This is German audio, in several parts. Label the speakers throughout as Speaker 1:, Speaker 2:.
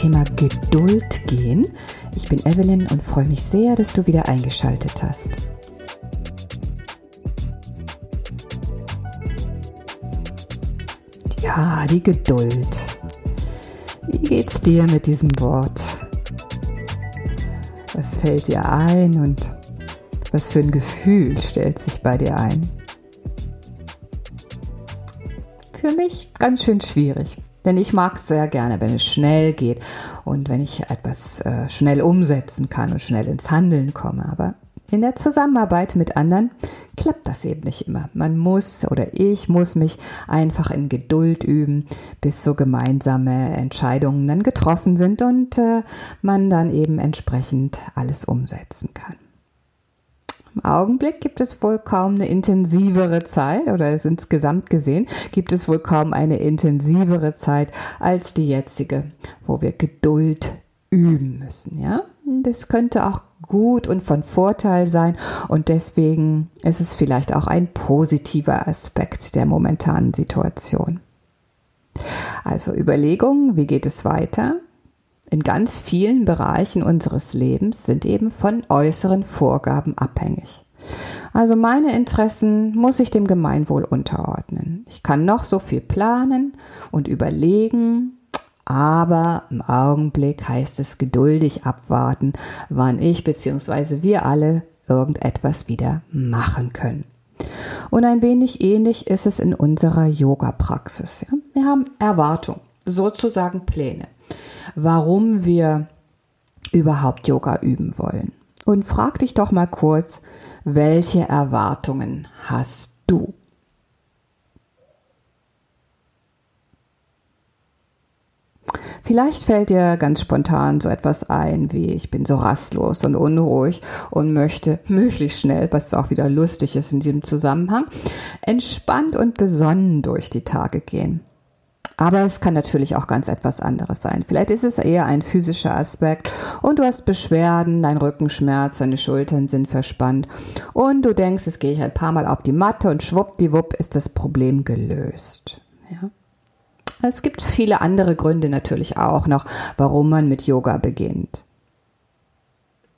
Speaker 1: Thema Geduld gehen. Ich bin Evelyn und freue mich sehr, dass du wieder eingeschaltet hast. Ja, die Geduld. Wie geht's dir mit diesem Wort? Was fällt dir ein und was für ein Gefühl stellt sich bei dir ein? Für mich ganz schön schwierig. Denn ich mag es sehr gerne, wenn es schnell geht und wenn ich etwas äh, schnell umsetzen kann und schnell ins Handeln komme. Aber in der Zusammenarbeit mit anderen klappt das eben nicht immer. Man muss oder ich muss mich einfach in Geduld üben, bis so gemeinsame Entscheidungen dann getroffen sind und äh, man dann eben entsprechend alles umsetzen kann. Im Augenblick gibt es wohl kaum eine intensivere Zeit oder ist insgesamt gesehen gibt es wohl kaum eine intensivere Zeit als die jetzige, wo wir Geduld üben müssen, ja? Das könnte auch gut und von Vorteil sein und deswegen ist es vielleicht auch ein positiver Aspekt der momentanen Situation. Also Überlegungen, wie geht es weiter? In ganz vielen Bereichen unseres Lebens sind eben von äußeren Vorgaben abhängig. Also meine Interessen muss ich dem Gemeinwohl unterordnen. Ich kann noch so viel planen und überlegen, aber im Augenblick heißt es geduldig abwarten, wann ich bzw. wir alle irgendetwas wieder machen können. Und ein wenig ähnlich ist es in unserer Yoga-Praxis. Wir haben Erwartungen, sozusagen Pläne warum wir überhaupt Yoga üben wollen. Und frag dich doch mal kurz, welche Erwartungen hast du? Vielleicht fällt dir ganz spontan so etwas ein, wie ich bin so rastlos und unruhig und möchte möglichst schnell, was auch wieder lustig ist in diesem Zusammenhang, entspannt und besonnen durch die Tage gehen. Aber es kann natürlich auch ganz etwas anderes sein. Vielleicht ist es eher ein physischer Aspekt und du hast Beschwerden, dein Rückenschmerz, deine Schultern sind verspannt und du denkst, jetzt gehe ich ein paar Mal auf die Matte und schwuppdiwupp ist das Problem gelöst. Ja. Es gibt viele andere Gründe natürlich auch noch, warum man mit Yoga beginnt.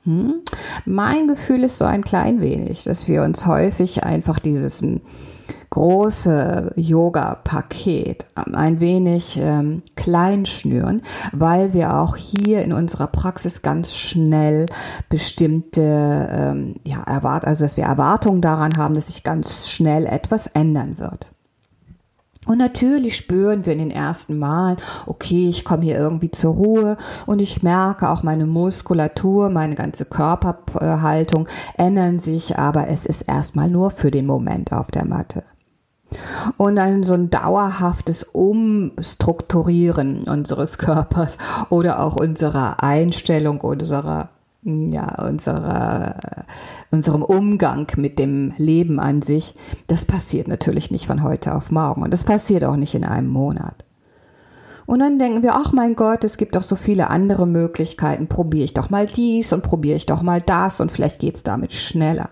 Speaker 1: Hm? Mein Gefühl ist so ein klein wenig, dass wir uns häufig einfach dieses große Yoga-Paket ein wenig ähm, klein schnüren, weil wir auch hier in unserer Praxis ganz schnell bestimmte ähm, ja, erwart also dass wir Erwartungen daran haben, dass sich ganz schnell etwas ändern wird. Und natürlich spüren wir in den ersten Malen, okay, ich komme hier irgendwie zur Ruhe und ich merke auch meine Muskulatur, meine ganze Körperhaltung ändern sich, aber es ist erstmal nur für den Moment auf der Matte und ein so ein dauerhaftes Umstrukturieren unseres Körpers oder auch unserer Einstellung, unserer ja, unserer, unserem Umgang mit dem Leben an sich, das passiert natürlich nicht von heute auf morgen und das passiert auch nicht in einem Monat. Und dann denken wir, ach mein Gott, es gibt doch so viele andere Möglichkeiten, probiere ich doch mal dies und probiere ich doch mal das und vielleicht geht's damit schneller.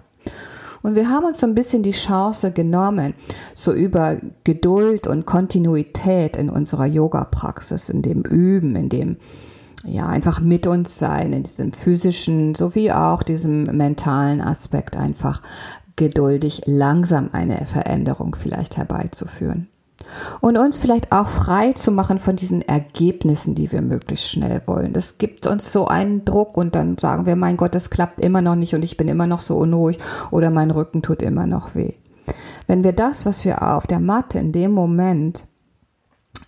Speaker 1: Und wir haben uns so ein bisschen die Chance genommen, so über Geduld und Kontinuität in unserer Yoga-Praxis, in dem Üben, in dem ja, einfach mit uns sein, in diesem physischen sowie auch diesem mentalen Aspekt einfach geduldig langsam eine Veränderung vielleicht herbeizuführen und uns vielleicht auch frei zu machen von diesen Ergebnissen, die wir möglichst schnell wollen. Das gibt uns so einen Druck und dann sagen wir, mein Gott, das klappt immer noch nicht und ich bin immer noch so unruhig oder mein Rücken tut immer noch weh. Wenn wir das, was wir auf der Matte in dem Moment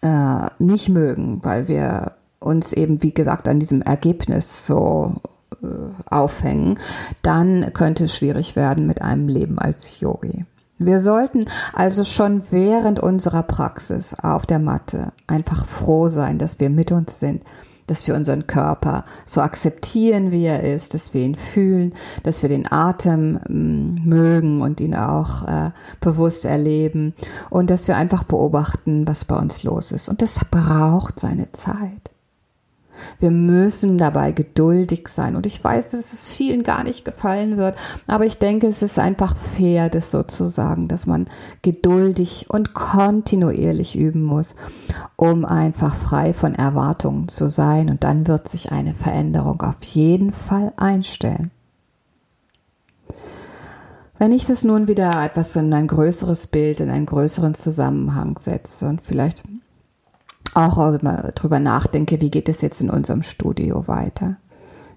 Speaker 1: äh, nicht mögen, weil wir uns eben, wie gesagt, an diesem Ergebnis so äh, aufhängen, dann könnte es schwierig werden mit einem Leben als Yogi. Wir sollten also schon während unserer Praxis auf der Matte einfach froh sein, dass wir mit uns sind, dass wir unseren Körper so akzeptieren, wie er ist, dass wir ihn fühlen, dass wir den Atem mm, mögen und ihn auch äh, bewusst erleben und dass wir einfach beobachten, was bei uns los ist. Und das braucht seine Zeit. Wir müssen dabei geduldig sein. Und ich weiß, dass es vielen gar nicht gefallen wird, aber ich denke, es ist einfach fair, das sozusagen, dass man geduldig und kontinuierlich üben muss, um einfach frei von Erwartungen zu sein. Und dann wird sich eine Veränderung auf jeden Fall einstellen. Wenn ich das nun wieder etwas in ein größeres Bild, in einen größeren Zusammenhang setze und vielleicht auch darüber nachdenke, wie geht es jetzt in unserem Studio weiter,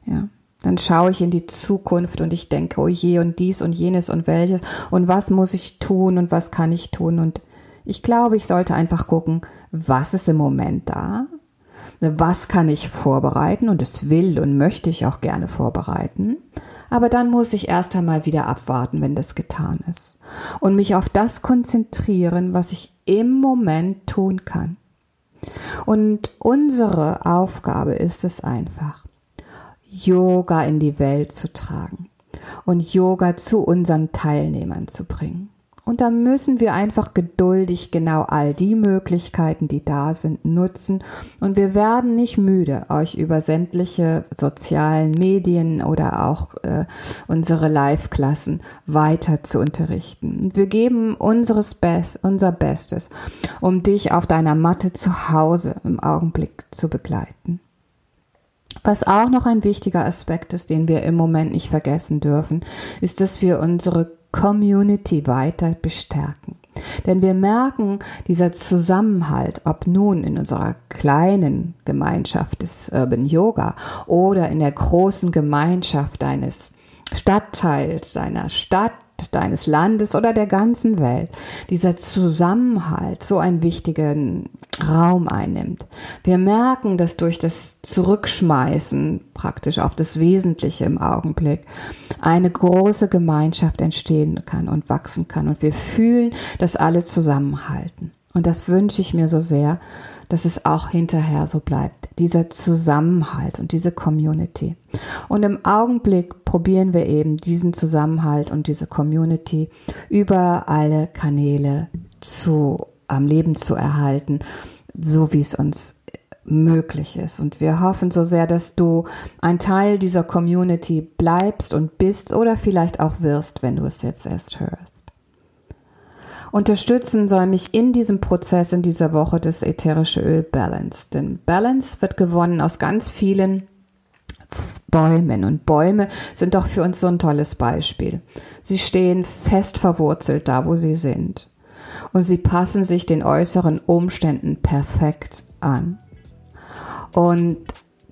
Speaker 1: ja, dann schaue ich in die Zukunft und ich denke, oh je und dies und jenes und welches und was muss ich tun und was kann ich tun? Und ich glaube, ich sollte einfach gucken, was ist im Moment da, was kann ich vorbereiten? Und das will und möchte ich auch gerne vorbereiten. Aber dann muss ich erst einmal wieder abwarten, wenn das getan ist. Und mich auf das konzentrieren, was ich im Moment tun kann. Und unsere Aufgabe ist es einfach, Yoga in die Welt zu tragen und Yoga zu unseren Teilnehmern zu bringen. Und da müssen wir einfach geduldig genau all die Möglichkeiten, die da sind, nutzen. Und wir werden nicht müde, euch über sämtliche sozialen Medien oder auch äh, unsere Live-Klassen weiter zu unterrichten. Wir geben unseres Best, unser Bestes, um dich auf deiner Matte zu Hause im Augenblick zu begleiten. Was auch noch ein wichtiger Aspekt ist, den wir im Moment nicht vergessen dürfen, ist, dass wir unsere Community weiter bestärken. Denn wir merken, dieser Zusammenhalt, ob nun in unserer kleinen Gemeinschaft des Urban Yoga oder in der großen Gemeinschaft eines Stadtteils, deiner Stadt, deines Landes oder der ganzen Welt, dieser Zusammenhalt so einen wichtigen Raum einnimmt. Wir merken, dass durch das Zurückschmeißen praktisch auf das Wesentliche im Augenblick eine große Gemeinschaft entstehen kann und wachsen kann. Und wir fühlen, dass alle zusammenhalten. Und das wünsche ich mir so sehr, dass es auch hinterher so bleibt. Dieser Zusammenhalt und diese Community. Und im Augenblick probieren wir eben diesen Zusammenhalt und diese Community über alle Kanäle zu, am Leben zu erhalten, so wie es uns möglich ist. Und wir hoffen so sehr, dass du ein Teil dieser Community bleibst und bist oder vielleicht auch wirst, wenn du es jetzt erst hörst. Unterstützen soll mich in diesem Prozess in dieser Woche das ätherische Öl Balance. Denn Balance wird gewonnen aus ganz vielen Bäumen. Und Bäume sind doch für uns so ein tolles Beispiel. Sie stehen fest verwurzelt da, wo sie sind. Und sie passen sich den äußeren Umständen perfekt an. Und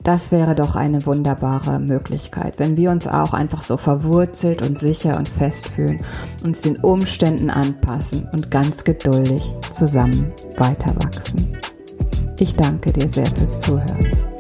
Speaker 1: das wäre doch eine wunderbare Möglichkeit, wenn wir uns auch einfach so verwurzelt und sicher und fest fühlen, uns den Umständen anpassen und ganz geduldig zusammen weiter wachsen. Ich danke dir sehr fürs Zuhören.